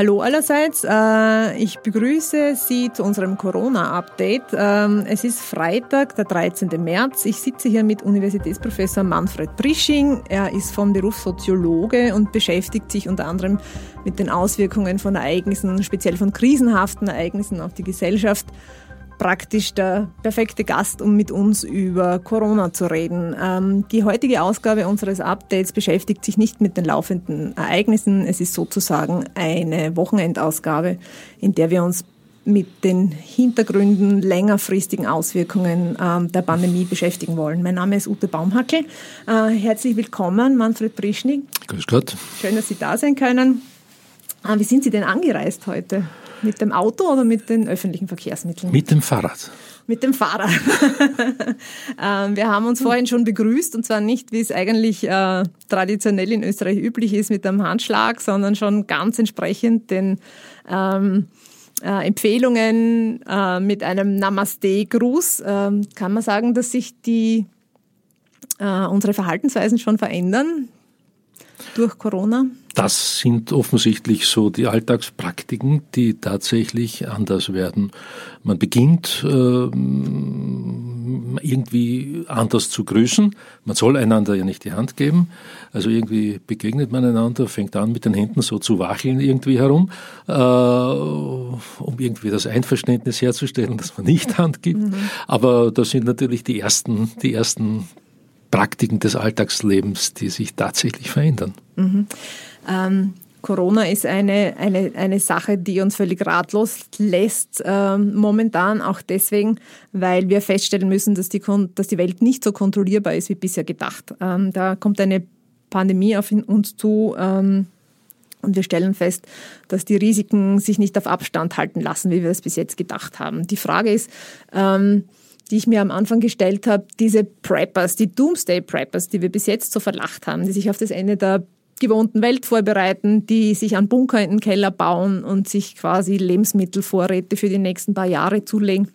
Hallo allerseits, äh, ich begrüße Sie zu unserem Corona-Update. Ähm, es ist Freitag, der 13. März. Ich sitze hier mit Universitätsprofessor Manfred Prisching. Er ist vom Beruf Soziologe und beschäftigt sich unter anderem mit den Auswirkungen von Ereignissen, speziell von krisenhaften Ereignissen auf die Gesellschaft praktisch der perfekte Gast, um mit uns über Corona zu reden. Ähm, die heutige Ausgabe unseres Updates beschäftigt sich nicht mit den laufenden Ereignissen. Es ist sozusagen eine Wochenendausgabe, in der wir uns mit den Hintergründen, längerfristigen Auswirkungen ähm, der Pandemie beschäftigen wollen. Mein Name ist Ute Baumhackel. Äh, herzlich willkommen, Manfred Prischnik. Grüß Gott. Schön, dass Sie da sein können. Äh, wie sind Sie denn angereist heute? Mit dem Auto oder mit den öffentlichen Verkehrsmitteln? Mit dem Fahrrad. Mit dem Fahrrad. Ähm, wir haben uns vorhin schon begrüßt und zwar nicht, wie es eigentlich äh, traditionell in Österreich üblich ist, mit einem Handschlag, sondern schon ganz entsprechend den ähm, äh, Empfehlungen äh, mit einem Namaste-Gruß. Ähm, kann man sagen, dass sich die, äh, unsere Verhaltensweisen schon verändern durch Corona? Das sind offensichtlich so die Alltagspraktiken, die tatsächlich anders werden. Man beginnt äh, irgendwie anders zu grüßen. Man soll einander ja nicht die Hand geben. Also irgendwie begegnet man einander, fängt an mit den Händen so zu wacheln irgendwie herum, äh, um irgendwie das Einverständnis herzustellen, dass man nicht Hand gibt. Mhm. Aber das sind natürlich die ersten, die ersten Praktiken des Alltagslebens, die sich tatsächlich verändern. Mhm. Ähm, Corona ist eine, eine, eine Sache, die uns völlig ratlos lässt ähm, momentan, auch deswegen, weil wir feststellen müssen, dass die, dass die Welt nicht so kontrollierbar ist wie bisher gedacht. Ähm, da kommt eine Pandemie auf uns zu. Ähm, und wir stellen fest, dass die Risiken sich nicht auf Abstand halten lassen, wie wir es bis jetzt gedacht haben. Die Frage ist, ähm, die ich mir am Anfang gestellt habe, diese Preppers, die Doomsday Preppers, die wir bis jetzt so verlacht haben, die sich auf das Ende der gewohnten Welt vorbereiten, die sich an Bunker in den Keller bauen und sich quasi Lebensmittelvorräte für die nächsten paar Jahre zulegen.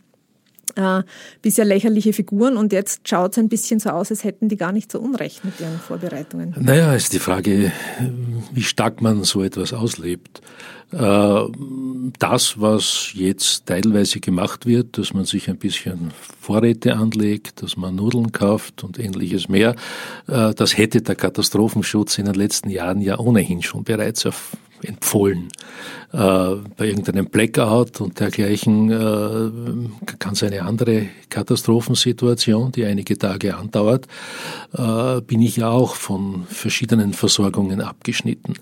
Äh, bisher lächerliche Figuren und jetzt schaut es ein bisschen so aus, als hätten die gar nicht so Unrecht mit ihren Vorbereitungen. Naja, ist die Frage, wie stark man so etwas auslebt. Äh, das, was jetzt teilweise gemacht wird, dass man sich ein bisschen Vorräte anlegt, dass man Nudeln kauft und ähnliches mehr, äh, das hätte der Katastrophenschutz in den letzten Jahren ja ohnehin schon bereits empfohlen. Äh, bei irgendeinem Blackout und dergleichen äh, kann es eine andere Katastrophensituation, die einige Tage andauert, äh, bin ich ja auch von verschiedenen Versorgungen abgeschnitten.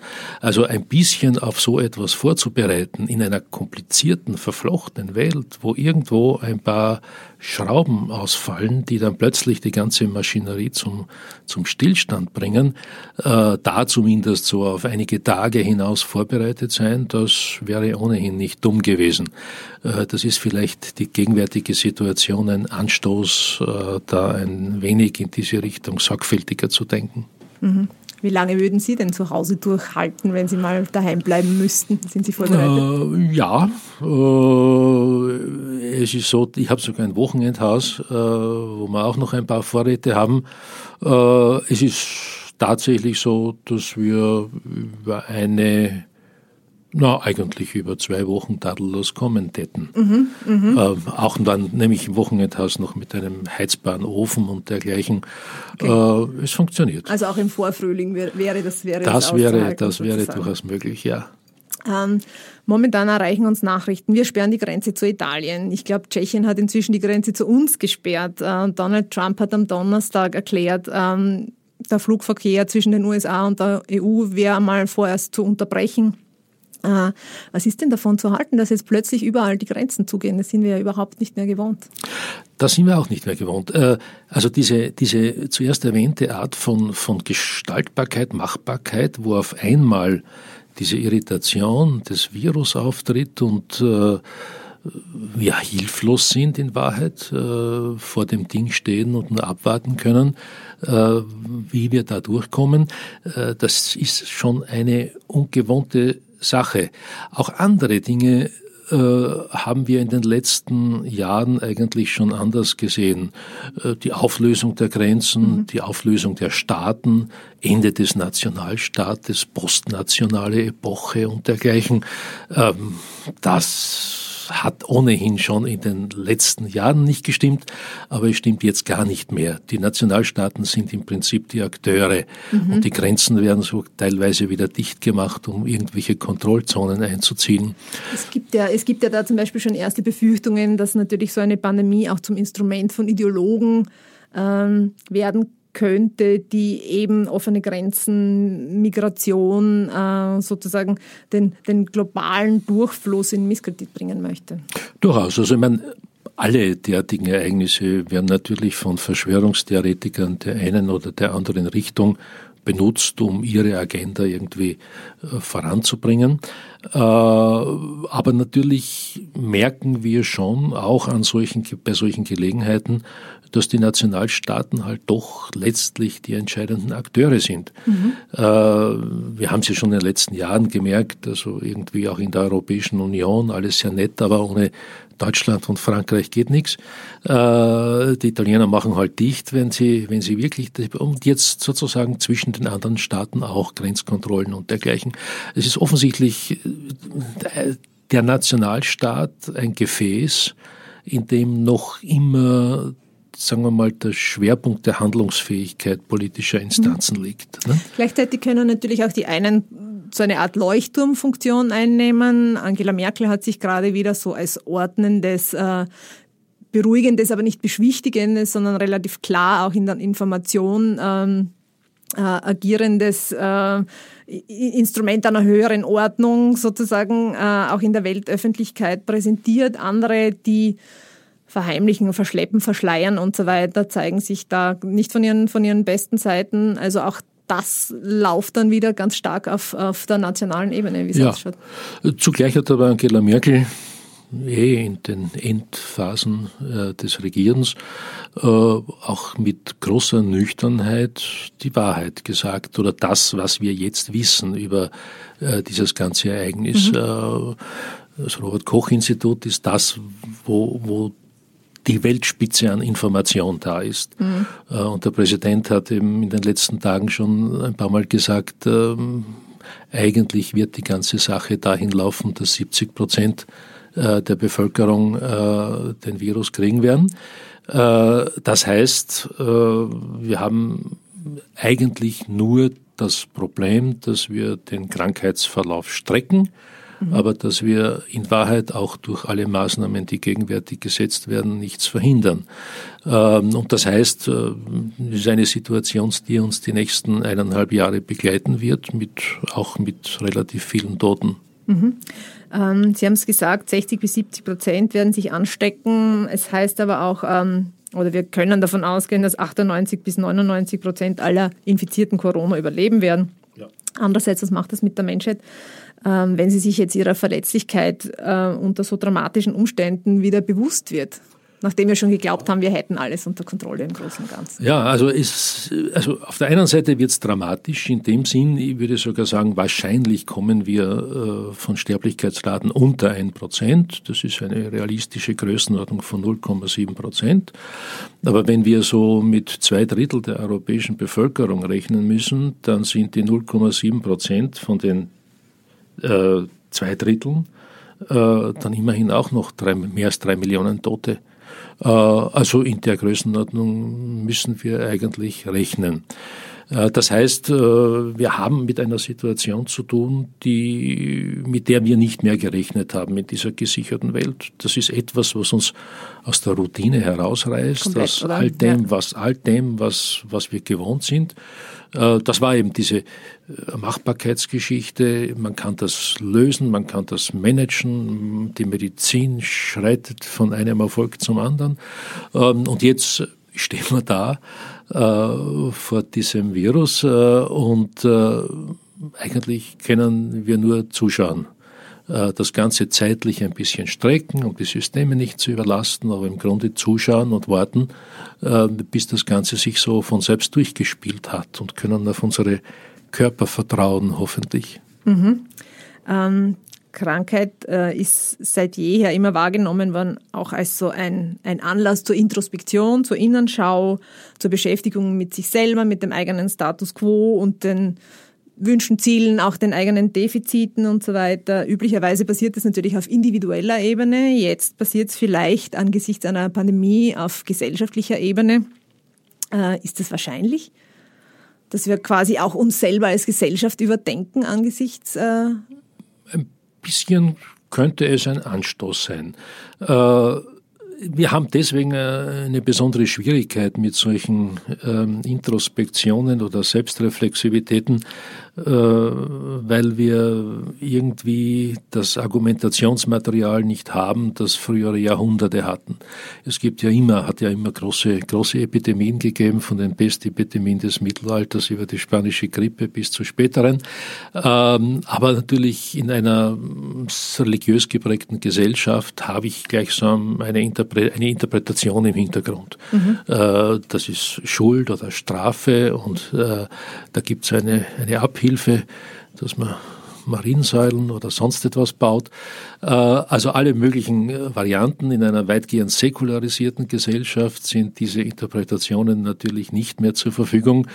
Also ein bisschen auf so etwas vorzubereiten in einer komplizierten, verflochtenen Welt, wo irgendwo ein paar Schrauben ausfallen, die dann plötzlich die ganze Maschinerie zum, zum Stillstand bringen, äh, da zumindest so auf einige Tage hinaus vorbereitet sein, das wäre ohnehin nicht dumm gewesen. Äh, das ist vielleicht die gegenwärtige Situation ein Anstoß, äh, da ein wenig in diese Richtung sorgfältiger zu denken. Mhm. Wie lange würden Sie denn zu Hause durchhalten, wenn Sie mal daheim bleiben müssten? Sind Sie vorbereitet? Äh, ja, äh, es ist so, ich habe sogar ein Wochenendhaus, äh, wo wir auch noch ein paar Vorräte haben. Äh, es ist tatsächlich so, dass wir über eine na, eigentlich über zwei Wochen tadellos kommen täten. Mhm, mh. äh, auch dann nämlich im Wochenendhaus noch mit einem heizbaren Ofen und dergleichen. Okay. Äh, es funktioniert. Also auch im Vorfrühling wäre das wäre das, das wäre das wäre durchaus möglich, ja. Ähm, momentan erreichen uns Nachrichten. Wir sperren die Grenze zu Italien. Ich glaube, Tschechien hat inzwischen die Grenze zu uns gesperrt. Äh, Donald Trump hat am Donnerstag erklärt, ähm, der Flugverkehr zwischen den USA und der EU wäre mal vorerst zu unterbrechen. Was ist denn davon zu halten, dass jetzt plötzlich überall die Grenzen zugehen? Das sind wir ja überhaupt nicht mehr gewohnt. Das sind wir auch nicht mehr gewohnt. Äh, also diese, diese zuerst erwähnte Art von, von Gestaltbarkeit, Machbarkeit, wo auf einmal diese Irritation des Virus auftritt und äh, wir hilflos sind in Wahrheit, äh, vor dem Ding stehen und nur abwarten können, äh, wie wir da durchkommen. Das ist schon eine ungewohnte Sache. Auch andere Dinge äh, haben wir in den letzten Jahren eigentlich schon anders gesehen. Äh, die Auflösung der Grenzen, mhm. die Auflösung der Staaten, Ende des Nationalstaates, postnationale Epoche und dergleichen. Ähm, das hat ohnehin schon in den letzten Jahren nicht gestimmt, aber es stimmt jetzt gar nicht mehr. Die Nationalstaaten sind im Prinzip die Akteure mhm. und die Grenzen werden so teilweise wieder dicht gemacht, um irgendwelche Kontrollzonen einzuziehen. Es gibt ja, es gibt ja da zum Beispiel schon erste Befürchtungen, dass natürlich so eine Pandemie auch zum Instrument von Ideologen ähm, werden könnte, die eben offene Grenzen, Migration, äh, sozusagen den, den globalen Durchfluss in Misskredit bringen möchte. Durchaus. Also ich meine, alle derartigen Ereignisse werden natürlich von Verschwörungstheoretikern der einen oder der anderen Richtung benutzt, um ihre Agenda irgendwie äh, voranzubringen. Äh, aber natürlich merken wir schon auch an solchen, bei solchen Gelegenheiten, dass die Nationalstaaten halt doch letztlich die entscheidenden Akteure sind. Mhm. Äh, wir haben es ja schon in den letzten Jahren gemerkt, also irgendwie auch in der Europäischen Union, alles sehr nett, aber ohne Deutschland und Frankreich geht nichts. Äh, die Italiener machen halt dicht, wenn sie, wenn sie wirklich, und jetzt sozusagen zwischen den anderen Staaten auch Grenzkontrollen und dergleichen. Es ist offensichtlich äh, der Nationalstaat ein Gefäß, in dem noch immer sagen wir mal, der Schwerpunkt der Handlungsfähigkeit politischer Instanzen mhm. liegt. Ne? Gleichzeitig können natürlich auch die einen so eine Art Leuchtturmfunktion einnehmen. Angela Merkel hat sich gerade wieder so als ordnendes äh, beruhigendes, aber nicht beschwichtigendes, sondern relativ klar auch in der Information ähm, äh, agierendes äh, Instrument einer höheren Ordnung sozusagen äh, auch in der Weltöffentlichkeit präsentiert. Andere, die verheimlichen, verschleppen, verschleiern und so weiter, zeigen sich da nicht von ihren, von ihren besten Seiten. Also auch das läuft dann wieder ganz stark auf, auf der nationalen Ebene, wie es ja. ausschaut. Zugleich hat aber Angela Merkel eh in den Endphasen äh, des Regierens äh, auch mit großer Nüchternheit die Wahrheit gesagt oder das, was wir jetzt wissen über äh, dieses ganze Ereignis. Mhm. Äh, das Robert Koch Institut ist das, wo, wo die Weltspitze an Information da ist. Mhm. Äh, und der Präsident hat eben in den letzten Tagen schon ein paar Mal gesagt, ähm, eigentlich wird die ganze Sache dahin laufen, dass 70 Prozent äh, der Bevölkerung äh, den Virus kriegen werden. Das heißt, wir haben eigentlich nur das Problem, dass wir den Krankheitsverlauf strecken mhm. aber dass wir in Wahrheit auch durch alle Maßnahmen, die gegenwärtig gesetzt werden, nichts verhindern. Ähm, und das heißt, äh, es ist eine Situation, die uns die nächsten eineinhalb Jahre begleiten wird, mit, auch mit relativ vielen Toten. Mhm. Ähm, Sie haben es gesagt, 60 bis 70 Prozent werden sich anstecken. Es heißt aber auch, ähm, oder wir können davon ausgehen, dass 98 bis 99 Prozent aller infizierten Corona überleben werden. Ja. Andererseits, was macht das mit der Menschheit? Ähm, wenn sie sich jetzt ihrer Verletzlichkeit äh, unter so dramatischen Umständen wieder bewusst wird nachdem wir schon geglaubt haben, wir hätten alles unter Kontrolle im Großen und Ganzen. Ja, also, ist, also auf der einen Seite wird es dramatisch, in dem Sinn, ich würde sogar sagen, wahrscheinlich kommen wir äh, von Sterblichkeitsraten unter ein Prozent. Das ist eine realistische Größenordnung von 0,7 Prozent. Aber wenn wir so mit zwei Drittel der europäischen Bevölkerung rechnen müssen, dann sind die 0,7 Prozent von den äh, zwei Dritteln äh, dann immerhin auch noch drei, mehr als drei Millionen Tote. Äh, also in der Größenordnung müssen wir eigentlich rechnen. Äh, das heißt, äh, wir haben mit einer Situation zu tun, die, mit der wir nicht mehr gerechnet haben in dieser gesicherten Welt. Das ist etwas, was uns aus der Routine herausreißt, Komplett, aus all dem, was, all dem, was, was wir gewohnt sind. Äh, das war eben diese Machbarkeitsgeschichte. Man kann das lösen, man kann das managen. Die Medizin schreitet von einem Erfolg zum anderen. Ähm, und jetzt stehen wir da äh, vor diesem Virus äh, und äh, eigentlich können wir nur zuschauen. Äh, das Ganze zeitlich ein bisschen strecken, um die Systeme nicht zu überlasten, aber im Grunde zuschauen und warten, äh, bis das Ganze sich so von selbst durchgespielt hat und können auf unsere Körper vertrauen, hoffentlich. Mhm. Ähm, Krankheit äh, ist seit jeher immer wahrgenommen worden, auch als so ein, ein Anlass zur Introspektion, zur Innenschau, zur Beschäftigung mit sich selber, mit dem eigenen Status quo und den Wünschen, Zielen, auch den eigenen Defiziten und so weiter. Üblicherweise passiert das natürlich auf individueller Ebene. Jetzt passiert es vielleicht angesichts einer Pandemie auf gesellschaftlicher Ebene. Äh, ist das wahrscheinlich? Dass wir quasi auch uns selber als Gesellschaft überdenken angesichts äh, bisschen könnte es ein Anstoß sein. Äh, wir haben deswegen äh, eine besondere Schwierigkeit mit solchen ähm, Introspektionen oder Selbstreflexivitäten, weil wir irgendwie das Argumentationsmaterial nicht haben, das frühere Jahrhunderte hatten. Es gibt ja immer, hat ja immer große, große Epidemien gegeben, von den Pestepidemien des Mittelalters über die spanische Grippe bis zu späteren. Ähm, aber natürlich in einer religiös geprägten Gesellschaft habe ich gleichsam eine, Interpre eine Interpretation im Hintergrund. Mhm. Äh, das ist Schuld oder Strafe und äh, da gibt es eine, eine Abhängigkeit Hilfe, dass man Mariensäulen oder sonst etwas baut. Äh, also alle möglichen äh, Varianten in einer weitgehend säkularisierten Gesellschaft sind diese Interpretationen natürlich nicht mehr zur Verfügung.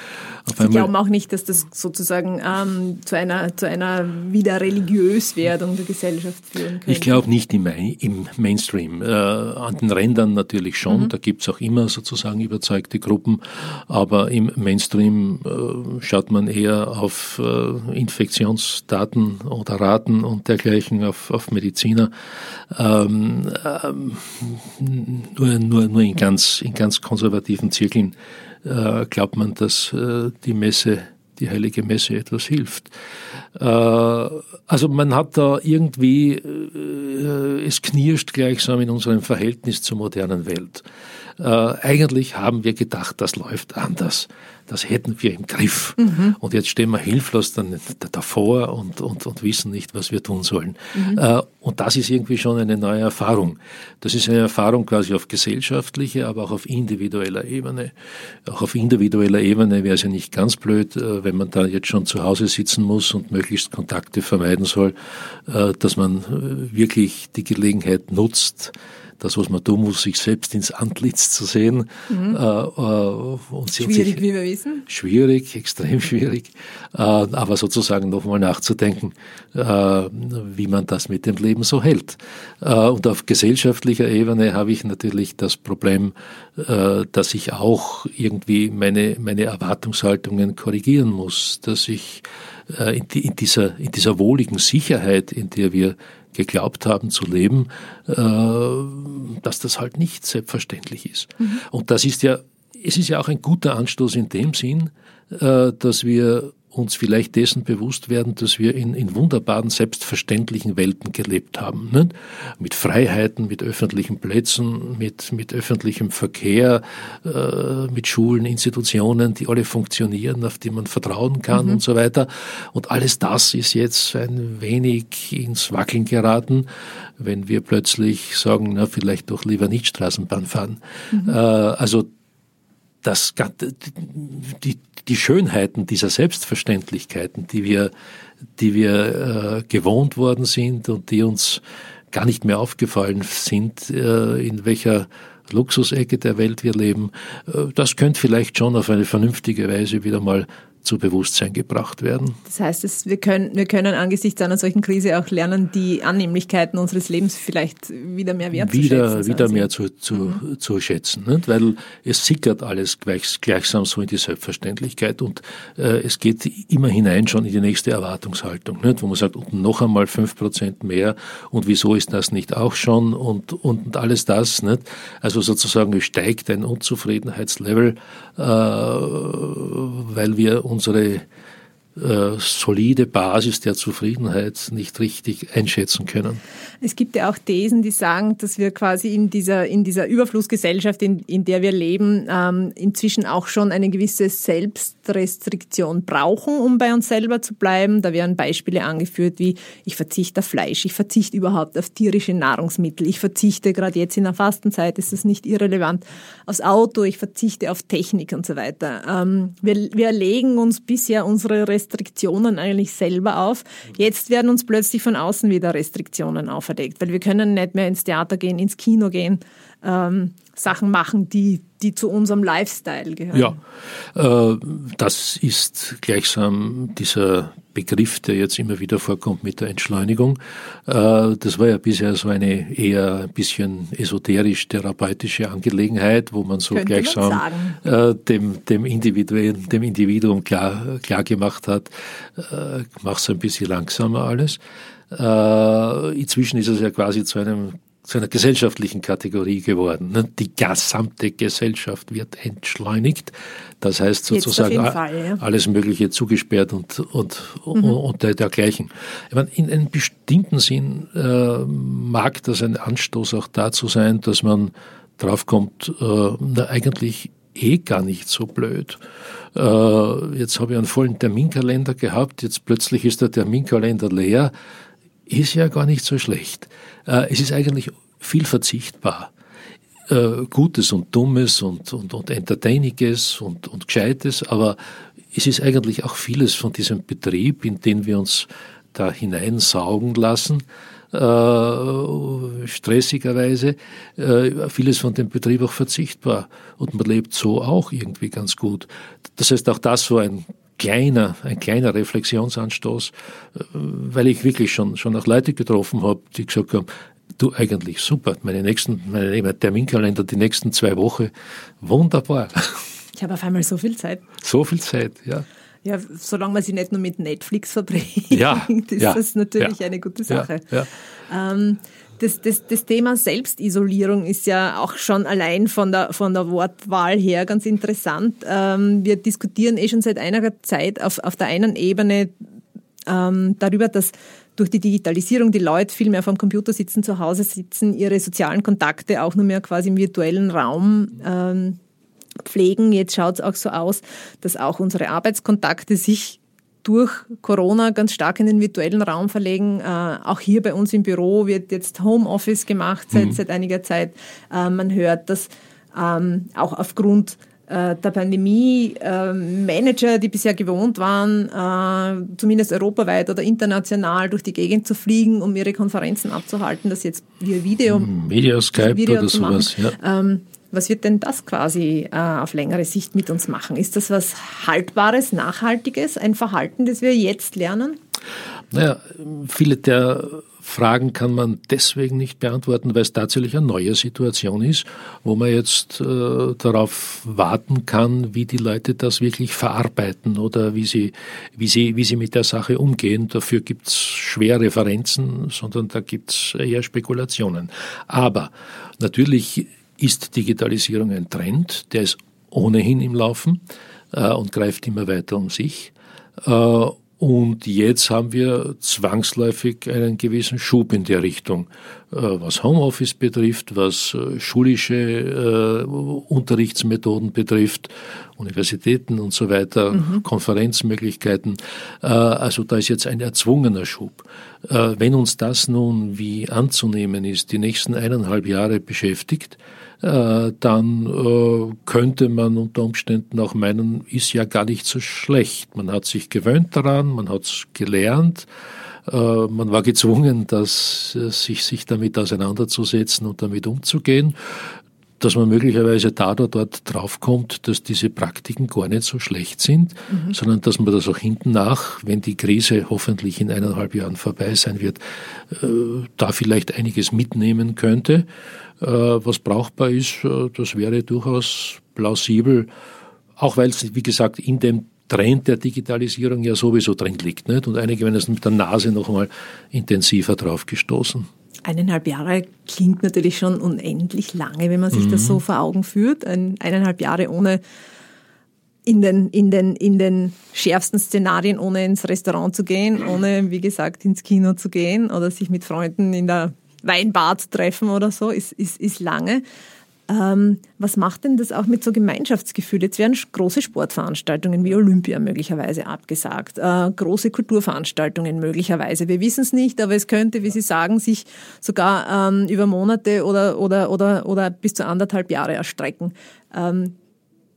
Auf Sie glauben auch nicht, dass das sozusagen ähm, zu, einer, zu einer wieder Religiöswerdung der Gesellschaft führen könnte? Ich glaube nicht im, im Mainstream. Äh, an den Rändern natürlich schon. Mhm. Da gibt es auch immer sozusagen überzeugte Gruppen. Aber im Mainstream äh, schaut man eher auf äh, Infektionsdaten Daten oder Raten und dergleichen auf, auf Mediziner. Ähm, ähm, nur, nur, nur in ganz, in ganz konservativen Zirkeln äh, glaubt man, dass äh, die Messe die heilige Messe etwas hilft. Äh, also man hat da irgendwie, äh, es knirscht gleichsam in unserem Verhältnis zur modernen Welt. Äh, eigentlich haben wir gedacht, das läuft anders das hätten wir im Griff. Mhm. Und jetzt stehen wir hilflos dann davor und, und, und wissen nicht, was wir tun sollen. Mhm. Äh, und das ist irgendwie schon eine neue Erfahrung. Das ist eine Erfahrung quasi auf gesellschaftlicher, aber auch auf individueller Ebene. Auch auf individueller Ebene wäre es ja nicht ganz blöd, äh, wenn man da jetzt schon zu Hause sitzen muss und möglichst Kontakte vermeiden soll, äh, dass man wirklich die Gelegenheit nutzt, das, was man tun muss, sich selbst ins Antlitz zu sehen. Mhm. Äh, äh und schwierig, sich, wie wir wissen. Schwierig, extrem schwierig. Äh, aber sozusagen nochmal nachzudenken, wie man das mit dem Leben so hält. Und auf gesellschaftlicher Ebene habe ich natürlich das Problem, dass ich auch irgendwie meine, meine Erwartungshaltungen korrigieren muss, dass ich in, dieser, in dieser wohligen Sicherheit, in der wir geglaubt haben zu leben, äh, dass das halt nicht selbstverständlich ist. Mhm. Und das ist ja, es ist ja auch ein guter Anstoß in dem Sinn, äh, dass wir uns vielleicht dessen bewusst werden, dass wir in, in wunderbaren, selbstverständlichen Welten gelebt haben. Ne? Mit Freiheiten, mit öffentlichen Plätzen, mit, mit öffentlichem Verkehr, äh, mit Schulen, Institutionen, die alle funktionieren, auf die man vertrauen kann mhm. und so weiter. Und alles das ist jetzt ein wenig ins Wackeln geraten, wenn wir plötzlich sagen, na, vielleicht doch lieber nicht Straßenbahn fahren. Mhm. Äh, also das, die, die Schönheiten dieser Selbstverständlichkeiten, die wir, die wir äh, gewohnt worden sind und die uns gar nicht mehr aufgefallen sind, äh, in welcher Luxusecke der Welt wir leben, äh, das könnte vielleicht schon auf eine vernünftige Weise wieder mal zu Bewusstsein gebracht werden. Das heißt, es, wir, können, wir können angesichts einer solchen Krise auch lernen, die Annehmlichkeiten unseres Lebens vielleicht wieder mehr wertzuschätzen. Wieder, wieder mehr zu, zu, mhm. zu schätzen, nicht? weil es sickert alles gleich, gleichsam so in die Selbstverständlichkeit und äh, es geht immer hinein schon in die nächste Erwartungshaltung, nicht? wo man sagt, und noch einmal fünf Prozent mehr und wieso ist das nicht auch schon und, und alles das. Nicht? Also sozusagen steigt ein Unzufriedenheitslevel, äh, weil wir unsere äh, solide Basis der Zufriedenheit nicht richtig einschätzen können. Es gibt ja auch Thesen, die sagen, dass wir quasi in dieser, in dieser Überflussgesellschaft, in, in der wir leben, ähm, inzwischen auch schon eine gewisse Selbstrestriktion brauchen, um bei uns selber zu bleiben. Da werden Beispiele angeführt wie, ich verzichte auf Fleisch, ich verzichte überhaupt auf tierische Nahrungsmittel, ich verzichte gerade jetzt in der Fastenzeit, ist das nicht irrelevant, aufs Auto, ich verzichte auf Technik und so weiter. Ähm, wir, wir legen uns bisher unsere Restriktionen eigentlich selber auf. Jetzt werden uns plötzlich von außen wieder Restriktionen auf auferlegt, weil wir können nicht mehr ins Theater gehen, ins Kino gehen, ähm, Sachen machen, die, die zu unserem Lifestyle gehören. Ja, äh, das ist gleichsam dieser Begriff, der jetzt immer wieder vorkommt mit der Entschleunigung. Äh, das war ja bisher so eine eher ein bisschen esoterisch-therapeutische Angelegenheit, wo man so Könnte gleichsam man äh, dem, dem, Individuum, dem Individuum klar, klar gemacht hat, äh, mach's ein bisschen langsamer alles. Inzwischen ist es ja quasi zu einem zu einer gesellschaftlichen Kategorie geworden. Ne? Die gesamte Gesellschaft wird entschleunigt. Das heißt sozusagen Fall, ja. alles Mögliche zugesperrt und, und, mhm. und dergleichen. Ich meine, in einem bestimmten Sinn äh, mag das ein Anstoß auch dazu sein, dass man draufkommt, äh, na, eigentlich eh gar nicht so blöd. Äh, jetzt habe ich einen vollen Terminkalender gehabt, jetzt plötzlich ist der Terminkalender leer ist ja gar nicht so schlecht. Äh, es ist eigentlich viel verzichtbar. Äh, Gutes und Dummes und, und, und Entertainiges und, und Gescheites, aber es ist eigentlich auch vieles von diesem Betrieb, in den wir uns da hineinsaugen lassen, äh, stressigerweise, vieles von dem Betrieb auch verzichtbar. Und man lebt so auch irgendwie ganz gut. Das heißt, auch das so ein kleiner, ein kleiner Reflexionsanstoß, äh, weil ich wirklich schon, schon auch Leute getroffen habe, die gesagt haben, du eigentlich super, meine nächsten, meine Terminkalender, die nächsten zwei Wochen, wunderbar. Ich habe auf einmal so viel Zeit. So viel Zeit, ja. Ja, solange man sie nicht nur mit Netflix verbringt, ja, ist ja, das natürlich ja, eine gute Sache. Ja, ähm, das, das, das Thema Selbstisolierung ist ja auch schon allein von der, von der Wortwahl her ganz interessant. Ähm, wir diskutieren eh schon seit einiger Zeit auf, auf der einen Ebene ähm, darüber, dass durch die Digitalisierung die Leute viel mehr vom Computer sitzen, zu Hause sitzen, ihre sozialen Kontakte auch nur mehr quasi im virtuellen Raum ähm, pflegen. Jetzt schaut es auch so aus, dass auch unsere Arbeitskontakte sich durch Corona ganz stark in den virtuellen Raum verlegen. Äh, auch hier bei uns im Büro wird jetzt Homeoffice gemacht seit, mhm. seit einiger Zeit. Äh, man hört, dass ähm, auch aufgrund äh, der Pandemie äh, Manager, die bisher gewohnt waren, äh, zumindest europaweit oder international durch die Gegend zu fliegen, um ihre Konferenzen abzuhalten, das jetzt via Video, Video Skype Video oder sowas. Ja. Ähm, was wird denn das quasi äh, auf längere Sicht mit uns machen? Ist das was Haltbares, Nachhaltiges, ein Verhalten, das wir jetzt lernen? Naja, viele der Fragen kann man deswegen nicht beantworten, weil es tatsächlich eine neue Situation ist, wo man jetzt äh, darauf warten kann, wie die Leute das wirklich verarbeiten oder wie sie, wie sie, wie sie mit der Sache umgehen. Dafür gibt es schwer Referenzen, sondern da gibt es eher Spekulationen. Aber natürlich ist Digitalisierung ein Trend, der ist ohnehin im Laufen äh, und greift immer weiter um sich. Äh, und jetzt haben wir zwangsläufig einen gewissen Schub in der Richtung, äh, was Homeoffice betrifft, was äh, schulische äh, Unterrichtsmethoden betrifft, Universitäten und so weiter, mhm. Konferenzmöglichkeiten. Also da ist jetzt ein erzwungener Schub. Wenn uns das nun wie anzunehmen ist, die nächsten eineinhalb Jahre beschäftigt, dann äh, könnte man unter Umständen auch meinen, ist ja gar nicht so schlecht. Man hat sich gewöhnt daran, man hat es gelernt, äh, man war gezwungen, dass, sich, sich damit auseinanderzusetzen und damit umzugehen. Dass man möglicherweise da oder dort draufkommt, dass diese Praktiken gar nicht so schlecht sind, mhm. sondern dass man das auch hinten nach, wenn die Krise hoffentlich in eineinhalb Jahren vorbei sein wird, äh, da vielleicht einiges mitnehmen könnte. Äh, was brauchbar ist, äh, das wäre durchaus plausibel, auch weil es, wie gesagt, in dem Trend der Digitalisierung ja sowieso drin liegt. Nicht? Und einige werden es mit der Nase noch einmal intensiver drauf gestoßen. Eineinhalb Jahre klingt natürlich schon unendlich lange, wenn man sich mhm. das so vor Augen führt. Ein, eineinhalb Jahre ohne in den, in, den, in den schärfsten Szenarien, ohne ins Restaurant zu gehen, ohne, wie gesagt, ins Kino zu gehen oder sich mit Freunden in der Weinbar zu treffen oder so, ist, ist, ist lange. Ähm, was macht denn das auch mit so Gemeinschaftsgefühl? Jetzt werden große Sportveranstaltungen wie Olympia möglicherweise abgesagt, äh, große Kulturveranstaltungen möglicherweise. Wir wissen es nicht, aber es könnte, wie Sie sagen, sich sogar ähm, über Monate oder, oder, oder, oder bis zu anderthalb Jahre erstrecken. Ähm,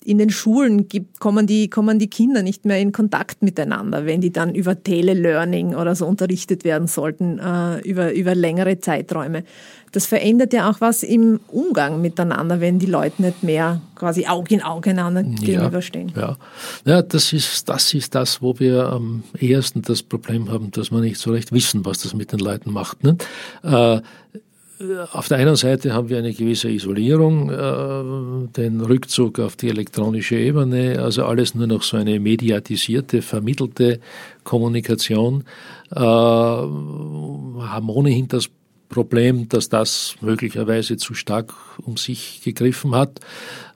in den Schulen gibt, kommen, die, kommen die Kinder nicht mehr in Kontakt miteinander, wenn die dann über Telelearning oder so unterrichtet werden sollten, äh, über, über längere Zeiträume. Das verändert ja auch was im Umgang miteinander, wenn die Leute nicht mehr quasi Auge in Auge einander ja, gegenüberstehen. Ja, ja das, ist, das ist das, wo wir am ehesten das Problem haben, dass wir nicht so recht wissen, was das mit den Leuten macht. Ne? Äh, auf der einen Seite haben wir eine gewisse Isolierung, äh, den Rückzug auf die elektronische Ebene, also alles nur noch so eine mediatisierte, vermittelte Kommunikation, äh, haben ohnehin das Problem, dass das möglicherweise zu stark um sich gegriffen hat,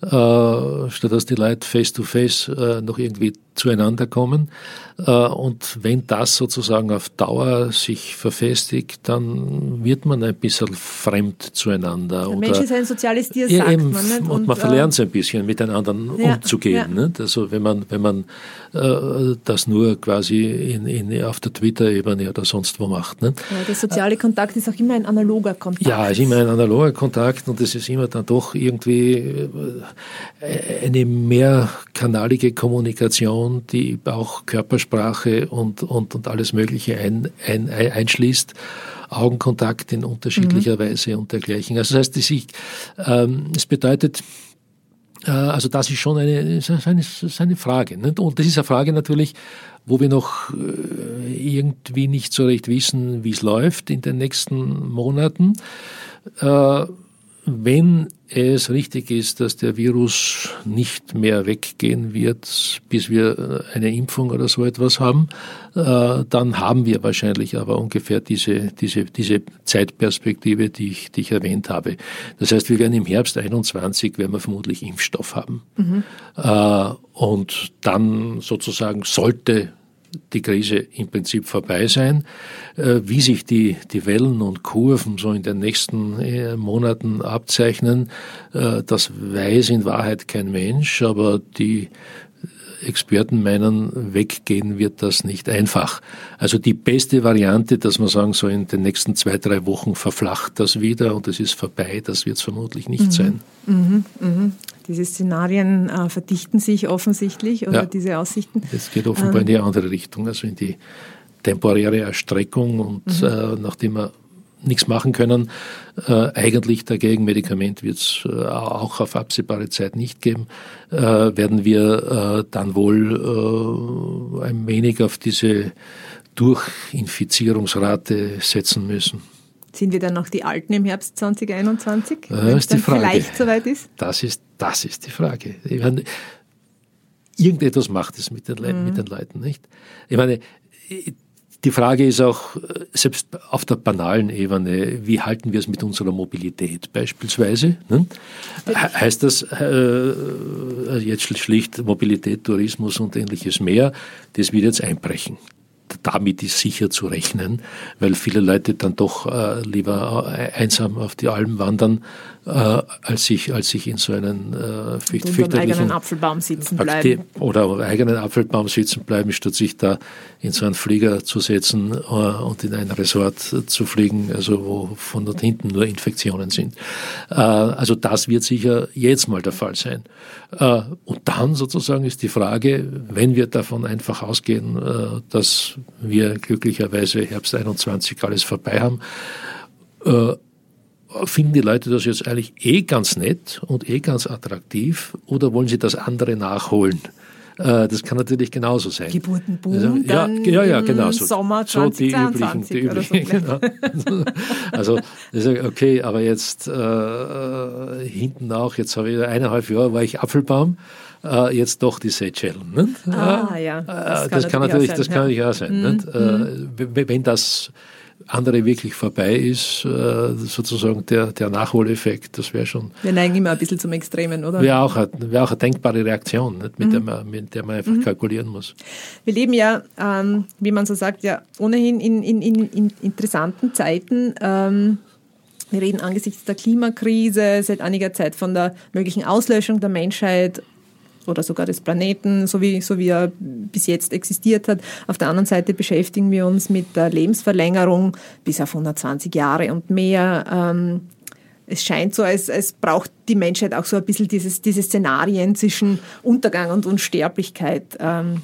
äh, statt dass die Leute face-to-face -face, äh, noch irgendwie zueinander kommen. Äh, und wenn das sozusagen auf Dauer sich verfestigt, dann wird man ein bisschen fremd zueinander. Der Mensch ist ein soziales Tier, sagt eben, man. Nicht? Und, und man verlernt es ein bisschen, miteinander ja, umzugehen. Ja. Also wenn man, wenn man äh, das nur quasi in, in, auf der Twitter-Ebene oder sonst wo macht. Ja, der soziale Kontakt ist auch immer ein analoger Kontakt. Ja, ist immer ein analoger Kontakt und es ist immer dann doch irgendwie äh, eine mehrkanalige Kommunikation, die auch Körpersprache und, und, und alles Mögliche ein, ein, einschließt. Augenkontakt in unterschiedlicher mhm. Weise und dergleichen. Also das heißt, es, ähm, es bedeutet, äh, also das ist schon eine, eine, eine Frage. Nicht? Und das ist eine Frage natürlich, wo wir noch äh, irgendwie nicht so recht wissen, wie es läuft in den nächsten Monaten. Äh, wenn es richtig ist, dass der Virus nicht mehr weggehen wird, bis wir eine Impfung oder so etwas haben, äh, dann haben wir wahrscheinlich aber ungefähr diese, diese, diese Zeitperspektive, die ich, die ich erwähnt habe. Das heißt, wir werden im Herbst 21 werden wir vermutlich Impfstoff haben. Mhm. Äh, und dann sozusagen sollte die Krise im Prinzip vorbei sein. Äh, wie sich die, die Wellen und Kurven so in den nächsten äh, Monaten abzeichnen, äh, das weiß in Wahrheit kein Mensch, aber die Experten meinen, weggehen wird das nicht einfach. Also die beste Variante, dass man sagen, so in den nächsten zwei, drei Wochen verflacht das wieder und es ist vorbei, das wird es vermutlich nicht mhm. sein. Mhm, mh. Diese Szenarien äh, verdichten sich offensichtlich oder ja. diese Aussichten. Das geht offenbar ähm. in die andere Richtung, also in die temporäre Erstreckung und mhm. äh, nachdem wir nichts machen können, äh, eigentlich dagegen Medikament wird es äh, auch auf absehbare Zeit nicht geben, äh, werden wir äh, dann wohl äh, ein wenig auf diese Durchinfizierungsrate setzen müssen. Sind wir dann noch die Alten im Herbst 2021? Das wenn die Frage. vielleicht soweit ist? Das ist, das ist die Frage. Ich meine, irgendetwas macht es mit den, Le mhm. mit den Leuten, nicht? Ich meine, die Frage ist auch, selbst auf der banalen Ebene, wie halten wir es mit unserer Mobilität beispielsweise? Ne? Heißt das äh, jetzt schlicht Mobilität, Tourismus und ähnliches mehr, das wird jetzt einbrechen? Damit ist sicher zu rechnen, weil viele Leute dann doch äh, lieber äh, einsam auf die Alpen wandern, äh, als sich als sich in so einen äh, fürcht, fürchterlichen eigenen Apfelbaum sitzen bleiben oder eigenen Apfelbaum sitzen bleiben, statt sich da in so einen Flieger zu setzen äh, und in ein Resort zu fliegen, also wo von dort hinten nur Infektionen sind. Äh, also das wird sicher jetzt mal der Fall sein. Äh, und dann sozusagen ist die Frage, wenn wir davon einfach ausgehen, äh, dass wir glücklicherweise Herbst 21 alles vorbei haben, äh, finden die Leute das jetzt eigentlich eh ganz nett und eh ganz attraktiv oder wollen sie das andere nachholen? Äh, das kann natürlich genauso sein. Geburtenboom, also, ja, ja, ja, genau. So, Sommer 2022 so die üblichen, die üblichen so genau. Also okay, aber jetzt äh, hinten auch, jetzt habe ich eineinhalb Jahre war ich Apfelbaum, äh, jetzt doch die Seychellen. Ne? Ah, ja. Das, das kann, natürlich, das kann natürlich auch sein. Mhm. Äh, wenn das andere wirklich vorbei ist, äh, sozusagen der, der Nachholeffekt, das wäre schon. Wir neigen immer ein bisschen zum Extremen, oder? Wäre auch, wär auch eine denkbare Reaktion, nicht, mit, mhm. der man, mit der man einfach mhm. kalkulieren muss. Wir leben ja, ähm, wie man so sagt, ja ohnehin in, in, in, in interessanten Zeiten. Ähm, wir reden angesichts der Klimakrise seit einiger Zeit von der möglichen Auslöschung der Menschheit oder sogar des Planeten, so wie, so wie er bis jetzt existiert hat. Auf der anderen Seite beschäftigen wir uns mit der Lebensverlängerung bis auf 120 Jahre und mehr. Ähm, es scheint so, als, als braucht die Menschheit auch so ein bisschen dieses, diese Szenarien zwischen Untergang und Unsterblichkeit. Ähm.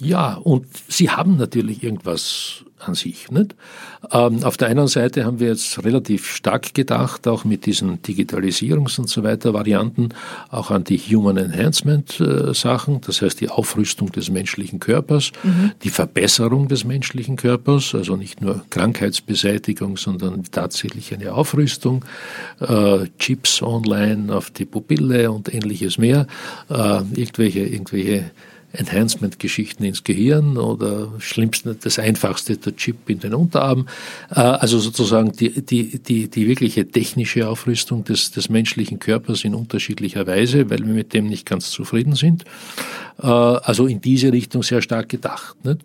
Ja, und sie haben natürlich irgendwas an sich. Nicht? Ähm, auf der einen Seite haben wir jetzt relativ stark gedacht, auch mit diesen Digitalisierungs- und so weiter Varianten, auch an die Human Enhancement äh, Sachen, das heißt die Aufrüstung des menschlichen Körpers, mhm. die Verbesserung des menschlichen Körpers, also nicht nur Krankheitsbeseitigung, sondern tatsächlich eine Aufrüstung, äh, Chips online auf die Pupille und ähnliches mehr, äh, irgendwelche, irgendwelche Enhancement-Geschichten ins Gehirn oder schlimmsten, das einfachste, der Chip in den Unterarm. Äh, also sozusagen die, die, die, die wirkliche technische Aufrüstung des, des menschlichen Körpers in unterschiedlicher Weise, weil wir mit dem nicht ganz zufrieden sind. Äh, also in diese Richtung sehr stark gedacht. Nicht?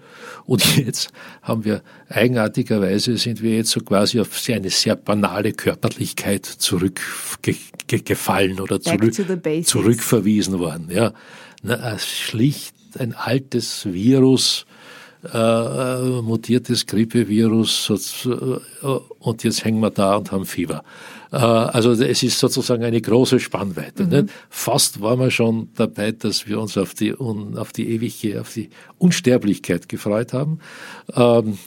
Und jetzt haben wir eigenartigerweise sind wir jetzt so quasi auf eine sehr banale Körperlichkeit zurückgefallen oder zurück, zurückverwiesen worden. Ja, Na, schlicht ein altes Virus, äh, mutiertes Grippevirus äh, und jetzt hängen wir da und haben Fieber. Äh, also es ist sozusagen eine große Spannweite. Mhm. Fast waren wir schon dabei, dass wir uns auf die, auf die ewige, auf die Unsterblichkeit gefreut haben. Ähm,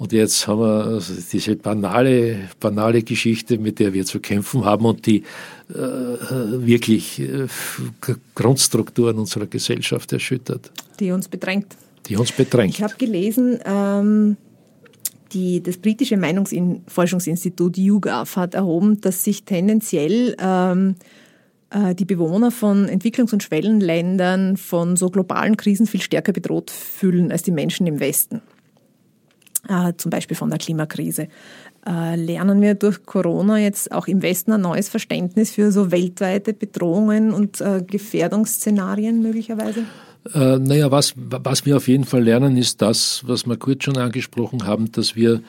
und jetzt haben wir also diese banale, banale Geschichte, mit der wir zu kämpfen haben und die äh, wirklich äh, Grundstrukturen unserer Gesellschaft erschüttert. Die uns bedrängt. Die uns bedrängt. Ich habe gelesen, ähm, die, das britische Meinungsforschungsinstitut YouGov hat erhoben, dass sich tendenziell ähm, äh, die Bewohner von Entwicklungs- und Schwellenländern von so globalen Krisen viel stärker bedroht fühlen als die Menschen im Westen äh, zum Beispiel von der Klimakrise. Äh, lernen wir durch Corona jetzt auch im Westen ein neues Verständnis für so weltweite Bedrohungen und äh, Gefährdungsszenarien möglicherweise? Äh, naja, was, was wir auf jeden Fall lernen, ist das, was wir kurz schon angesprochen haben, dass wir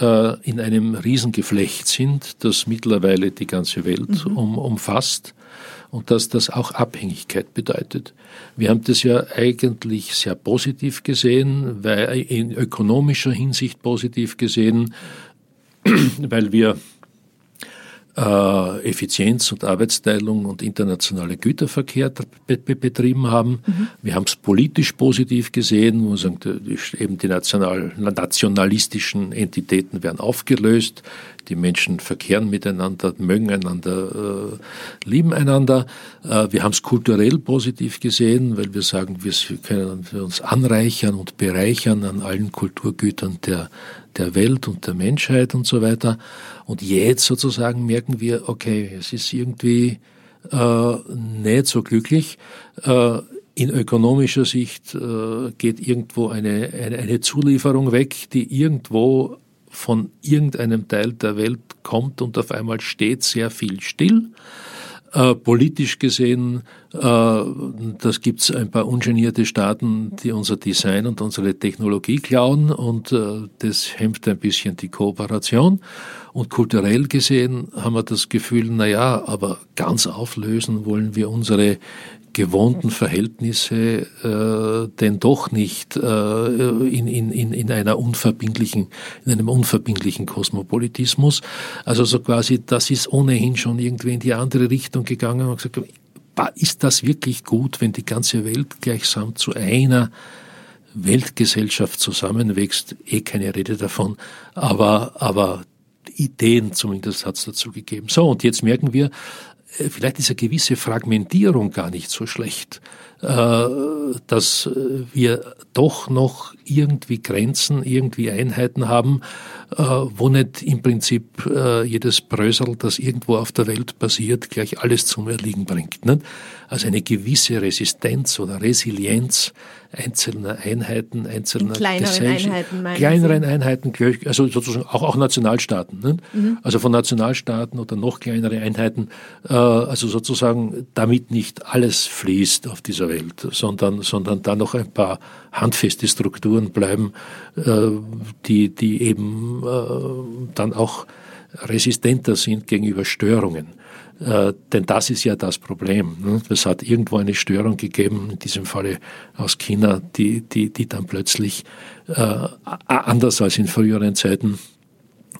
äh, in einem Riesengeflecht sind, das mittlerweile die ganze Welt mhm. um, umfasst und dass das auch Abhängigkeit bedeutet. Wir haben das ja eigentlich sehr positiv gesehen, weil in ökonomischer Hinsicht positiv gesehen, weil wir äh, Effizienz und Arbeitsteilung und internationale Güterverkehr betrieben haben. Mhm. Wir haben es politisch positiv gesehen, wo sagen, eben die national, nationalistischen Entitäten werden aufgelöst, die Menschen verkehren miteinander, mögen einander, äh, lieben einander. Äh, wir haben es kulturell positiv gesehen, weil wir sagen, wir können uns anreichern und bereichern an allen Kulturgütern der, der Welt und der Menschheit und so weiter. Und jetzt sozusagen merken wir, okay, es ist irgendwie äh, nicht so glücklich. Äh, in ökonomischer Sicht äh, geht irgendwo eine, eine, eine Zulieferung weg, die irgendwo von irgendeinem Teil der Welt kommt und auf einmal steht sehr viel still. Äh, politisch gesehen, äh, das gibt's ein paar ungenierte Staaten, die unser Design und unsere Technologie klauen und äh, das hemmt ein bisschen die Kooperation. Und kulturell gesehen haben wir das Gefühl, na ja, aber ganz auflösen wollen wir unsere gewohnten Verhältnisse äh, denn doch nicht äh, in, in, in, einer unverbindlichen, in einem unverbindlichen Kosmopolitismus. Also so quasi, das ist ohnehin schon irgendwie in die andere Richtung gegangen und gesagt, ist das wirklich gut, wenn die ganze Welt gleichsam zu einer Weltgesellschaft zusammenwächst? Eh keine Rede davon. Aber, aber Ideen zumindest hat es dazu gegeben. So, und jetzt merken wir, vielleicht ist eine gewisse Fragmentierung gar nicht so schlecht, äh, dass wir doch noch irgendwie Grenzen, irgendwie Einheiten haben, äh, wo nicht im Prinzip jedes Brösel, das irgendwo auf der Welt passiert, gleich alles zum Erliegen bringt. Also eine gewisse Resistenz oder Resilienz einzelner Einheiten, einzelner In kleineren Einheiten, kleineren Sie? Einheiten, also sozusagen auch, auch Nationalstaaten, mhm. also von Nationalstaaten oder noch kleinere Einheiten, äh, also sozusagen damit nicht alles fließt auf dieser Welt, sondern, sondern da noch ein paar handfeste Strukturen bleiben, äh, die, die eben äh, dann auch resistenter sind gegenüber Störungen. Äh, denn das ist ja das Problem. Ne? Es hat irgendwo eine Störung gegeben, in diesem Falle aus China, die, die, die dann plötzlich äh, anders als in früheren Zeiten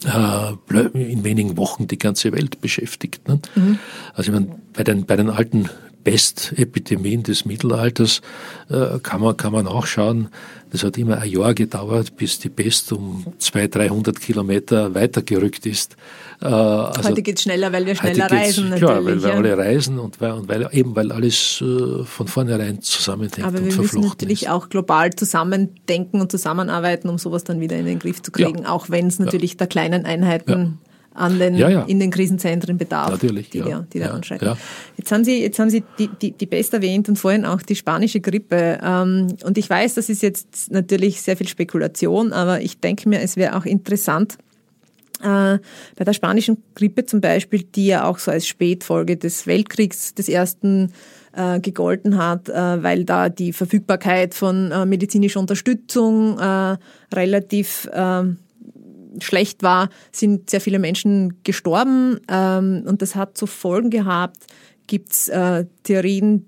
äh, in wenigen Wochen die ganze Welt beschäftigt. Ne? Mhm. Also ich meine, bei den, bei den alten Pestepidemien des Mittelalters äh, kann, man, kann man auch schauen, das hat immer ein Jahr gedauert, bis die Pest um 200, 300 Kilometer weitergerückt ist. Äh, also heute geht es schneller, weil wir schneller reisen. Klar, weil wir ja. alle reisen und weil, und weil eben weil alles äh, von vornherein zusammenhängt Aber wir müssen natürlich ist. auch global zusammendenken und zusammenarbeiten, um sowas dann wieder in den Griff zu kriegen, ja. auch wenn es natürlich ja. der kleinen Einheiten an den, ja, ja. in den Krisenzentren bedarf, Natürlich, die, ja. die, die da anschreiten. Jetzt haben Sie, jetzt haben Sie die, die, die Pest erwähnt und vorhin auch die spanische Grippe. Ähm, und ich weiß, das ist jetzt natürlich sehr viel Spekulation, aber ich denke mir, es wäre auch interessant, äh, bei der spanischen Grippe zum Beispiel, die ja auch so als Spätfolge des Weltkriegs des ersten äh, gegolten hat, äh, weil da die Verfügbarkeit von äh, medizinischer Unterstützung äh, relativ äh, schlecht war, sind sehr viele Menschen gestorben ähm, und das hat zu Folgen gehabt. Gibt es äh, Theorien,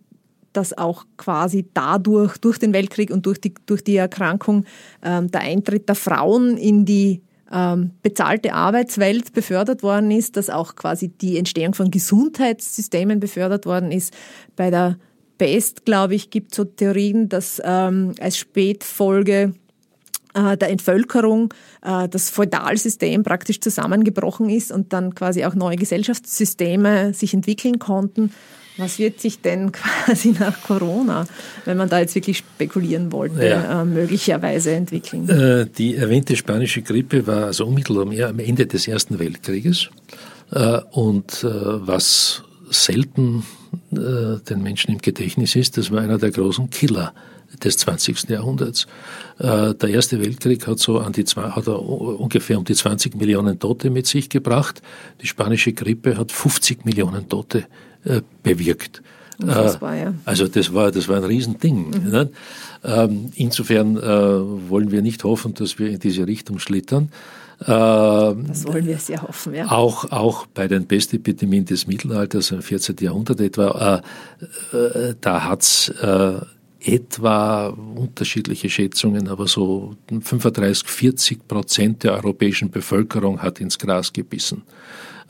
dass auch quasi dadurch, durch den Weltkrieg und durch die, durch die Erkrankung, ähm, der Eintritt der Frauen in die ähm, bezahlte Arbeitswelt befördert worden ist, dass auch quasi die Entstehung von Gesundheitssystemen befördert worden ist. Bei der Pest, glaube ich, gibt es so Theorien, dass ähm, als Spätfolge der Entvölkerung äh, das Feudalsystem praktisch zusammengebrochen ist und dann quasi auch neue Gesellschaftssysteme sich entwickeln konnten. Was wird sich denn quasi nach Corona, wenn man da jetzt wirklich spekulieren wollte, ja. äh, möglicherweise entwickeln? Äh, die erwähnte spanische Grippe war also unmittelbar am Ende des Ersten Weltkrieges. Äh, und äh, was selten den Menschen im Gedächtnis ist, das war einer der großen Killer des 20. Jahrhunderts. Äh, der Erste Weltkrieg hat so an die, hat ungefähr um die 20 Millionen Tote mit sich gebracht. Die spanische Grippe hat 50 Millionen Tote äh, bewirkt. War, ja. Also das war, das war ein Riesending. Mhm. Ähm, insofern äh, wollen wir nicht hoffen, dass wir in diese Richtung schlittern. das wollen wir sehr hoffen, ja. Auch, auch bei den Pestepidemien des Mittelalters im 14. Jahrhundert etwa, äh, äh, da hat's äh, etwa unterschiedliche Schätzungen, aber so 35, 40 Prozent der europäischen Bevölkerung hat ins Gras gebissen.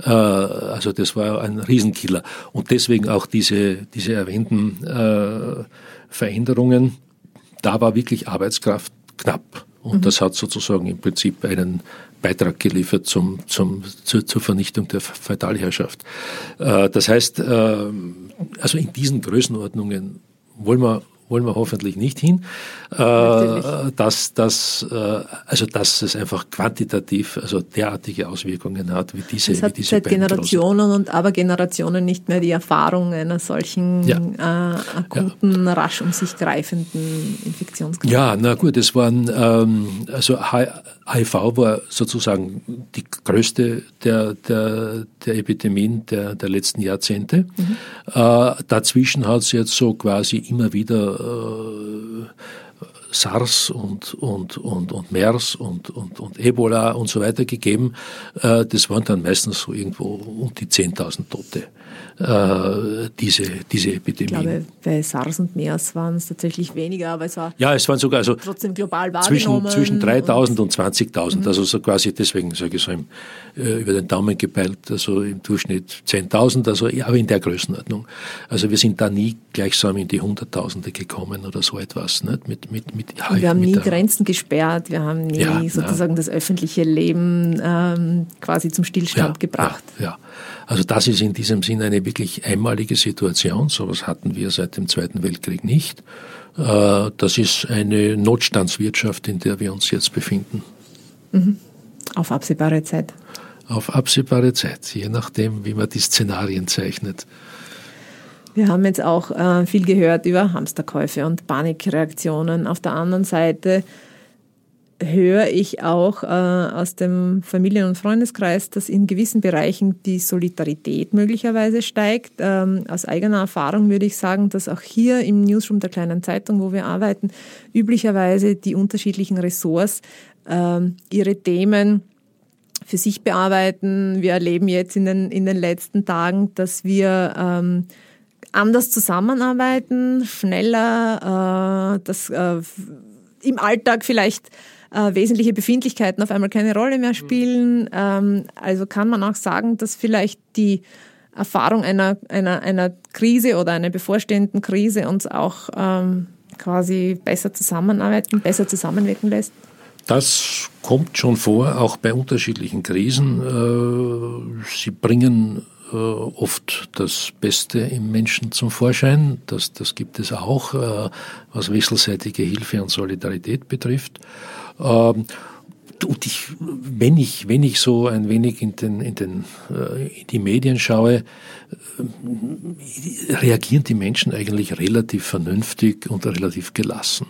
Äh, also das war ein Riesenkiller. Und deswegen auch diese, diese erwähnten äh, Veränderungen. Da war wirklich Arbeitskraft knapp. Und mhm. das hat sozusagen im Prinzip einen Beitrag geliefert zum, zum, zur, zur Vernichtung der Feudalherrschaft. Äh, das heißt, also in diesen Größenordnungen wollen wir wollen wir hoffentlich nicht hin, äh, dass, dass, äh, also dass es einfach quantitativ also derartige Auswirkungen hat wie diese. Es hat diese seit Generationen und aber Generationen nicht mehr die Erfahrung einer solchen ja. äh, akuten, ja. rasch um sich greifenden Infektionskrankheit. Ja, na gut, es waren ähm, also HIV war sozusagen die größte der, der, der Epidemien der, der letzten Jahrzehnte. Mhm. Äh, dazwischen hat es jetzt so quasi immer wieder SARS und, und, und, und MERS und, und, und Ebola und so weiter gegeben. Äh, das waren dann meistens so irgendwo um die 10.000 Tote äh, diese, diese Epidemie. Ich glaube, bei SARS und MERS waren es tatsächlich weniger, aber es war ja, es waren sogar also trotzdem global zwischen, zwischen 3.000 und, und 20.000, mhm. also so quasi deswegen sage ich so im, äh, über den Daumen gepeilt, also im Durchschnitt 10.000, also ja, aber in der Größenordnung. Also wir sind da nie gleichsam in die Hunderttausende gekommen oder so etwas, nicht? Mit, mit, mit, ja, wir haben nie Grenzen gesperrt, wir haben nie ja, sozusagen ja. das öffentliche Leben ähm, quasi zum Stillstand gebracht. Ja, also das ist in diesem Sinne eine wirklich einmalige Situation. Sowas hatten wir seit dem Zweiten Weltkrieg nicht. Äh, das ist eine Notstandswirtschaft, in der wir uns jetzt befinden. Mhm. Auf absehbare Zeit. Auf absehbare Zeit, je nachdem, wie man die Szenarien zeichnet. Wir haben jetzt auch äh, viel gehört über Hamsterkäufe und Panikreaktionen. Auf der anderen Seite höre ich auch äh, aus dem Familien- und Freundeskreis, dass in gewissen Bereichen die Solidarität möglicherweise steigt. Ähm, aus eigener Erfahrung würde ich sagen, dass auch hier im Newsroom der kleinen Zeitung, wo wir arbeiten, üblicherweise die unterschiedlichen Ressorts äh, ihre Themen für sich bearbeiten. Wir erleben jetzt in den, in den letzten Tagen, dass wir ähm, anders zusammenarbeiten, schneller, äh, dass äh, im Alltag vielleicht äh, wesentliche Befindlichkeiten auf einmal keine Rolle mehr spielen. Ähm, also kann man auch sagen, dass vielleicht die Erfahrung einer, einer, einer Krise oder einer bevorstehenden Krise uns auch ähm, quasi besser zusammenarbeiten, besser zusammenwirken lässt? Das kommt schon vor, auch bei unterschiedlichen Krisen. Äh, sie bringen äh, oft das Beste im Menschen zum Vorschein. Das, das gibt es auch, äh, was wechselseitige Hilfe und Solidarität betrifft. Ähm, und ich, wenn ich, wenn ich so ein wenig in den, in den, in die Medien schaue, reagieren die Menschen eigentlich relativ vernünftig und relativ gelassen.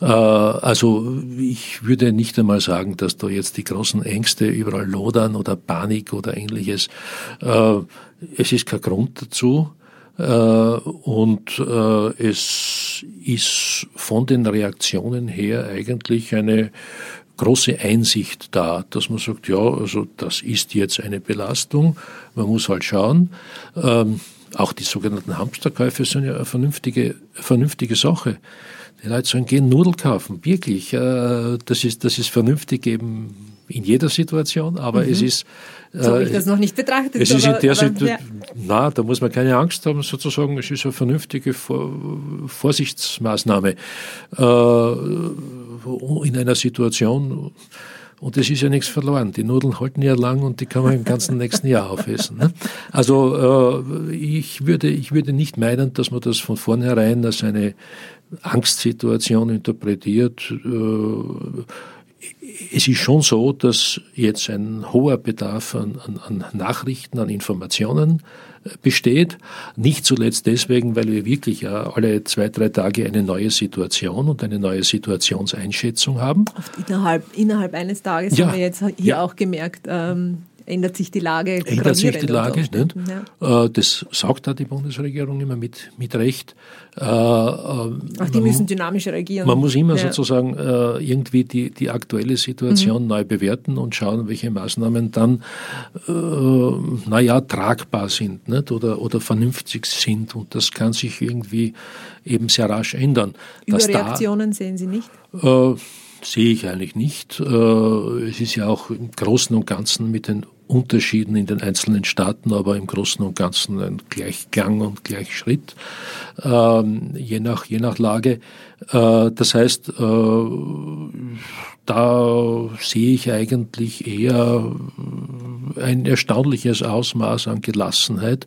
Äh, also ich würde nicht einmal sagen, dass da jetzt die großen Ängste überall lodern oder Panik oder ähnliches. Äh, es ist kein Grund dazu. Äh, und es ist von den Reaktionen her eigentlich eine große Einsicht da, dass man sagt, ja, also das ist jetzt eine Belastung, man muss halt schauen. Ähm, auch die sogenannten Hamsterkäufe sind ja eine vernünftige, vernünftige Sache. Die Leute sollen gehen Nudeln kaufen, wirklich. Äh, das ist, das ist vernünftig eben in jeder Situation, aber mhm. es ist. So habe ich äh, das noch nicht betrachtet. Es ist in der Situation, ja. na, da muss man keine Angst haben, sozusagen. Es ist eine vernünftige Vorsichtsmaßnahme äh, in einer Situation. Und es ist ja nichts verloren. Die Nudeln halten ja lang und die kann man im ganzen nächsten Jahr aufessen. Ne? Also äh, ich, würde, ich würde nicht meinen, dass man das von vornherein als eine Angstsituation interpretiert. Äh, es ist schon so, dass jetzt ein hoher Bedarf an, an, an Nachrichten, an Informationen äh, besteht. Nicht zuletzt deswegen, weil wir wirklich ja alle zwei, drei Tage eine neue Situation und eine neue Situationseinschätzung haben. Oft innerhalb, innerhalb eines Tages ja, haben wir jetzt hier ja. auch gemerkt, ähm, ändert sich die Lage. Ändert sich die Lage, nicht? Ja. Äh, das sagt da die Bundesregierung immer mit, mit Recht. Äh, Ach, die müssen dynamisch reagieren. Man muss immer ja. sozusagen äh, irgendwie die, die aktuelle Situation mhm. neu bewerten und schauen, welche Maßnahmen dann, naja, tragbar sind nicht? Oder, oder vernünftig sind. Und das kann sich irgendwie eben sehr rasch ändern. Überreaktionen da, sehen Sie nicht? sehe ich eigentlich nicht. Es ist ja auch im Großen und Ganzen mit den Unterschieden in den einzelnen Staaten, aber im Großen und Ganzen ein Gleichklang und Gleichschritt, ähm, je, nach, je nach Lage. Äh, das heißt, äh, da sehe ich eigentlich eher ein erstaunliches Ausmaß an Gelassenheit,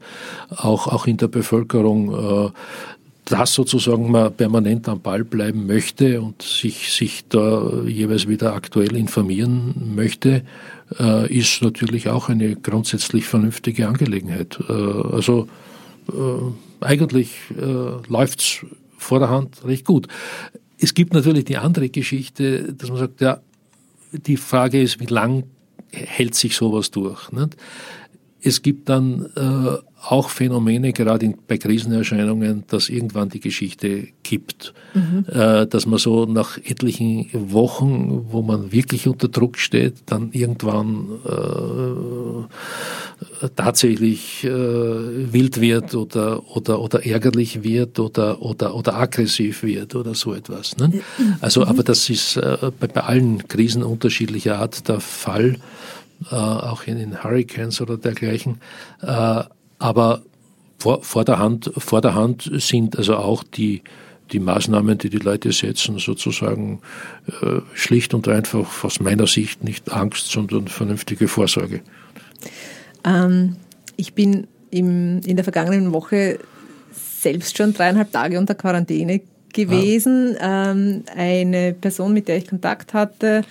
auch, auch in der Bevölkerung. Äh, das sozusagen man permanent am Ball bleiben möchte und sich, sich da jeweils wieder aktuell informieren möchte, äh, ist natürlich auch eine grundsätzlich vernünftige Angelegenheit. Äh, also äh, eigentlich äh, läuft's vor der Hand recht gut. Es gibt natürlich die andere Geschichte, dass man sagt, ja, die Frage ist, wie lang hält sich sowas durch? Nicht? Es gibt dann äh, auch Phänomene, gerade in, bei Krisenerscheinungen, dass irgendwann die Geschichte kippt. Mhm. Äh, dass man so nach etlichen Wochen, wo man wirklich unter Druck steht, dann irgendwann äh, tatsächlich äh, wild wird oder, oder, oder ärgerlich wird oder, oder, oder aggressiv wird oder so etwas. Ne? Mhm. Also, aber das ist äh, bei, bei allen Krisen unterschiedlicher Art der Fall äh, auch in den Hurricanes oder dergleichen. Äh, aber vor, vor, der Hand, vor der Hand sind also auch die die Maßnahmen, die die Leute setzen, sozusagen äh, schlicht und einfach aus meiner Sicht nicht Angst, sondern vernünftige Vorsorge. Ähm, ich bin im, in der vergangenen Woche selbst schon dreieinhalb Tage unter Quarantäne gewesen. Ah. Ähm, eine Person, mit der ich Kontakt hatte,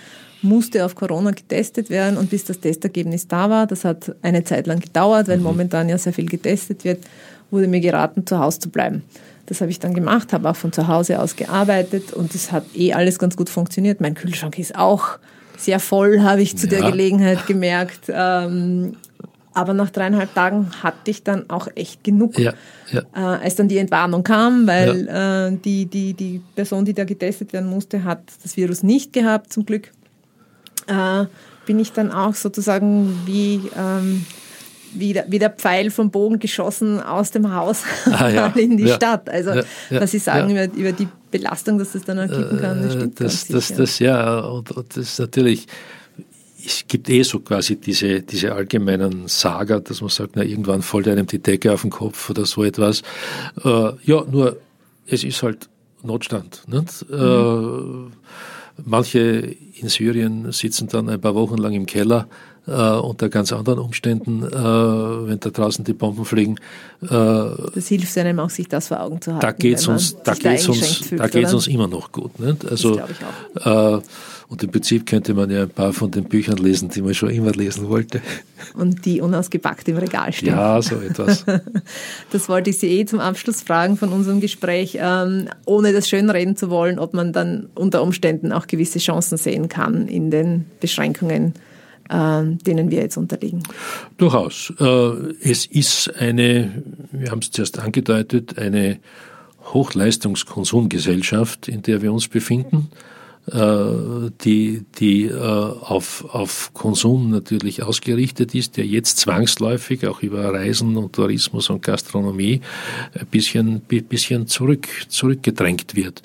musste auf Corona getestet werden und bis das Testergebnis da war, das hat eine Zeit lang gedauert, weil mhm. momentan ja sehr viel getestet wird, wurde mir geraten, zu Hause zu bleiben. Das habe ich dann gemacht, habe auch von zu Hause aus gearbeitet und es hat eh alles ganz gut funktioniert. Mein Kühlschrank ist auch sehr voll, habe ich zu ja. der Gelegenheit gemerkt. Ähm, aber nach dreieinhalb Tagen hatte ich dann auch echt genug. Ja, ja. Äh, als dann die Entwarnung kam, weil äh, die, die, die Person, die da getestet werden musste, hat das Virus nicht gehabt, zum Glück, äh, bin ich dann auch sozusagen wie ähm, wie der, wie der Pfeil vom Bogen geschossen aus dem Haus ah, ja. in die ja. Stadt. Also, ja. was Sie sagen über, über die Belastung, dass das dann kippen kann, das stimmt. Das, das, das, ja, und, und das ist natürlich, es gibt eh so quasi diese, diese allgemeinen Saga, dass man sagt, na, irgendwann fällt einem die Decke auf den Kopf oder so etwas. Äh, ja, nur, es ist halt Notstand. Nicht? Mhm. Manche in Syrien sitzen dann ein paar Wochen lang im Keller äh, unter ganz anderen Umständen, äh, wenn da draußen die Bomben fliegen. Äh, das hilft einem auch, sich das vor Augen zu haben. Da geht es uns, da geht's uns, fühlt, da geht's uns immer noch gut. Nicht? Also, das ich auch. Äh, und im Prinzip könnte man ja ein paar von den Büchern lesen, die man schon immer lesen wollte. Und die unausgepackt im Regal stehen. Ja, so etwas. Das wollte ich Sie eh zum Abschluss fragen von unserem Gespräch, ähm, ohne das schönreden zu wollen, ob man dann unter Umständen auch gewisse Chancen sehen kann in den Beschränkungen denen wir jetzt unterliegen. Durchaus. Äh, es ist eine, wir haben es zuerst angedeutet, eine Hochleistungskonsumgesellschaft, in der wir uns befinden, äh, die, die äh, auf, auf Konsum natürlich ausgerichtet ist, der jetzt zwangsläufig auch über Reisen und Tourismus und Gastronomie ein bisschen, bisschen zurück, zurückgedrängt wird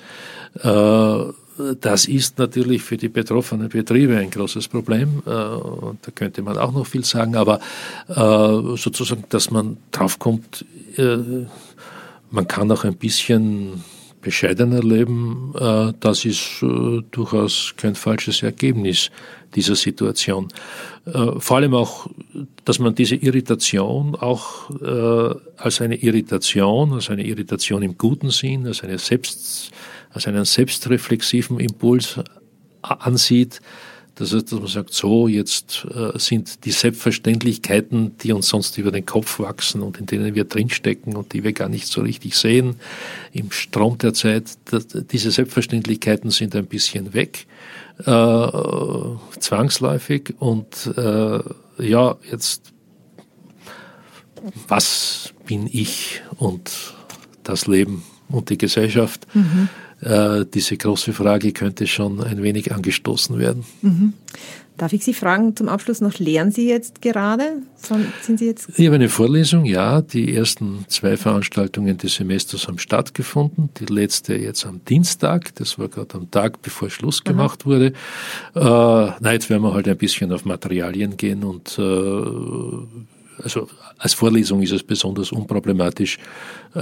das ist natürlich für die betroffenen Betriebe ein großes Problem. Äh, da könnte man auch noch viel sagen, aber äh, sozusagen, dass man draufkommt, äh, man kann auch ein bisschen bescheidener leben, das ist durchaus kein falsches Ergebnis dieser Situation. Vor allem auch, dass man diese Irritation auch als eine Irritation, als eine Irritation im guten Sinn, als eine Selbst als einen selbstreflexiven Impuls ansieht, dass, dass man sagt, so, jetzt äh, sind die Selbstverständlichkeiten, die uns sonst über den Kopf wachsen und in denen wir drinstecken und die wir gar nicht so richtig sehen, im Strom der Zeit, diese Selbstverständlichkeiten sind ein bisschen weg, äh, zwangsläufig. Und äh, ja, jetzt, was bin ich und das Leben und die Gesellschaft? Mhm äh, diese große Frage könnte schon ein wenig angestoßen werden. Mhm. Darf ich Sie fragen zum Abschluss noch, lernen Sie jetzt gerade? Sind Sie jetzt? Ich habe eine Vorlesung, ja. Die ersten zwei Veranstaltungen des Semesters haben stattgefunden. Die letzte jetzt am Dienstag. Das war gerade am Tag, bevor Schluss gemacht Aha. wurde. Äh, na, jetzt werden wir halt ein bisschen auf Materialien gehen und äh, also als Vorlesung ist es besonders unproblematisch. Äh,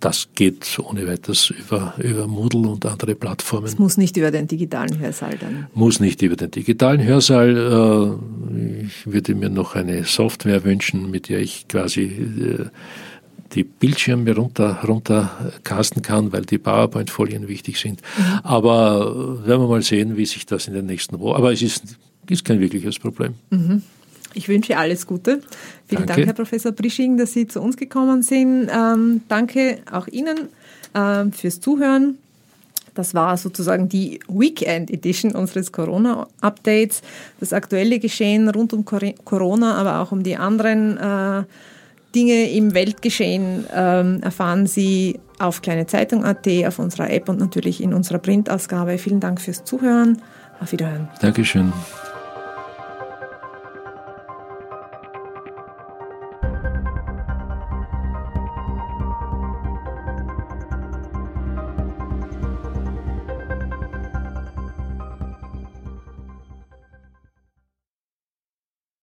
das geht ohne weiteres über, über Moodle und andere Plattformen. Es muss nicht über den digitalen Hörsaal dann. Muss nicht über den digitalen Hörsaal. Äh, ich würde mir noch eine Software wünschen, mit der ich quasi äh, die Bildschirme runter, runtercasten kann, weil die PowerPoint-Folien wichtig sind. Mhm. Aber werden wir mal sehen, wie sich das in den nächsten Wochen. Aber es ist, ist kein wirkliches Problem. Mhm. Ich wünsche alles Gute. Vielen danke. Dank, Herr Professor Brisching, dass Sie zu uns gekommen sind. Ähm, danke auch Ihnen ähm, fürs Zuhören. Das war sozusagen die Weekend Edition unseres Corona-Updates. Das aktuelle Geschehen rund um Corona, aber auch um die anderen äh, Dinge im Weltgeschehen ähm, erfahren Sie auf kleinezeitung.at, auf unserer App und natürlich in unserer Printausgabe. Vielen Dank fürs Zuhören. Auf Wiederhören. Dankeschön.